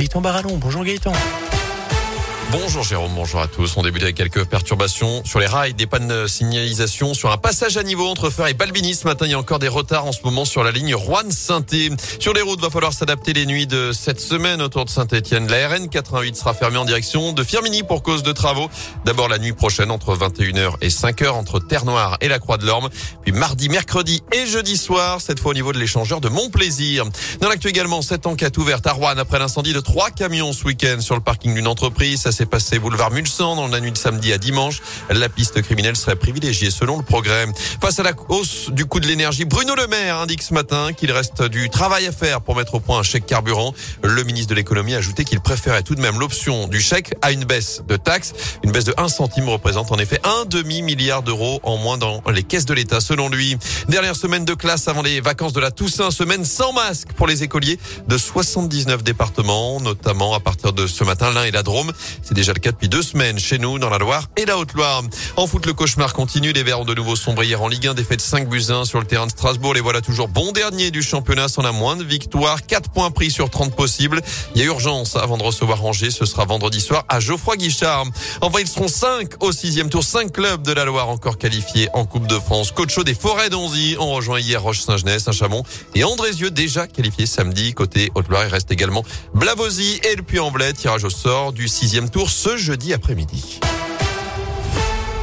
Gaëtan Barallon. Bonjour Gaëtan. Bonjour Jérôme, bonjour à tous. On débute avec quelques perturbations sur les rails, des pannes de signalisation sur un passage à niveau entre Fer et Balbini. Ce matin, il y a encore des retards en ce moment sur la ligne Rouen-Sainté. Sur les routes, va falloir s'adapter les nuits de cette semaine autour de Saint-Etienne. La RN 88 sera fermée en direction de Firmini pour cause de travaux. D'abord la nuit prochaine entre 21h et 5h entre Terre-Noire et la Croix de l'Orme. Puis mardi, mercredi et jeudi soir, cette fois au niveau de l'échangeur de Montplaisir. Dans l'actu également, cette enquête ouverte à Rouen après l'incendie de trois camions ce week-end sur le parking d'une entreprise. S'est passé boulevard Mulsan dans la nuit de samedi à dimanche. La piste criminelle serait privilégiée selon le progrès. Face à la hausse du coût de l'énergie, Bruno Le Maire indique ce matin qu'il reste du travail à faire pour mettre au point un chèque carburant. Le ministre de l'économie a ajouté qu'il préférait tout de même l'option du chèque à une baisse de taxes. Une baisse de 1 centime représente en effet un demi-milliard d'euros en moins dans les caisses de l'État selon lui. Dernière semaine de classe avant les vacances de la Toussaint, semaine sans masque pour les écoliers de 79 départements, notamment à partir de ce matin, l'un et la Drôme. C'est déjà le cas depuis deux semaines chez nous, dans la Loire et la Haute-Loire. En foot, le cauchemar continue. Les Verts ont de nouveau sombré hier en Ligue 1, défaite 5 buts 1 sur le terrain de Strasbourg. Les voilà toujours bons derniers du championnat sans la moindre victoire. 4 points pris sur 30 possibles. Il y a urgence avant de recevoir Angers. Ce sera vendredi soir à Geoffroy Guichard. Enfin, ils seront 5 au sixième tour. 5 clubs de la Loire encore qualifiés en Coupe de France. Coach des Forêts d'Onzy ont rejoint hier Roche-Saint-Genès, Saint-Chamond et Andrézieux déjà qualifiés samedi. Côté Haute-Loire, il reste également Blavozy et le Puy-en-Velay. Tirage au sort du sixième tour ce jeudi après-midi.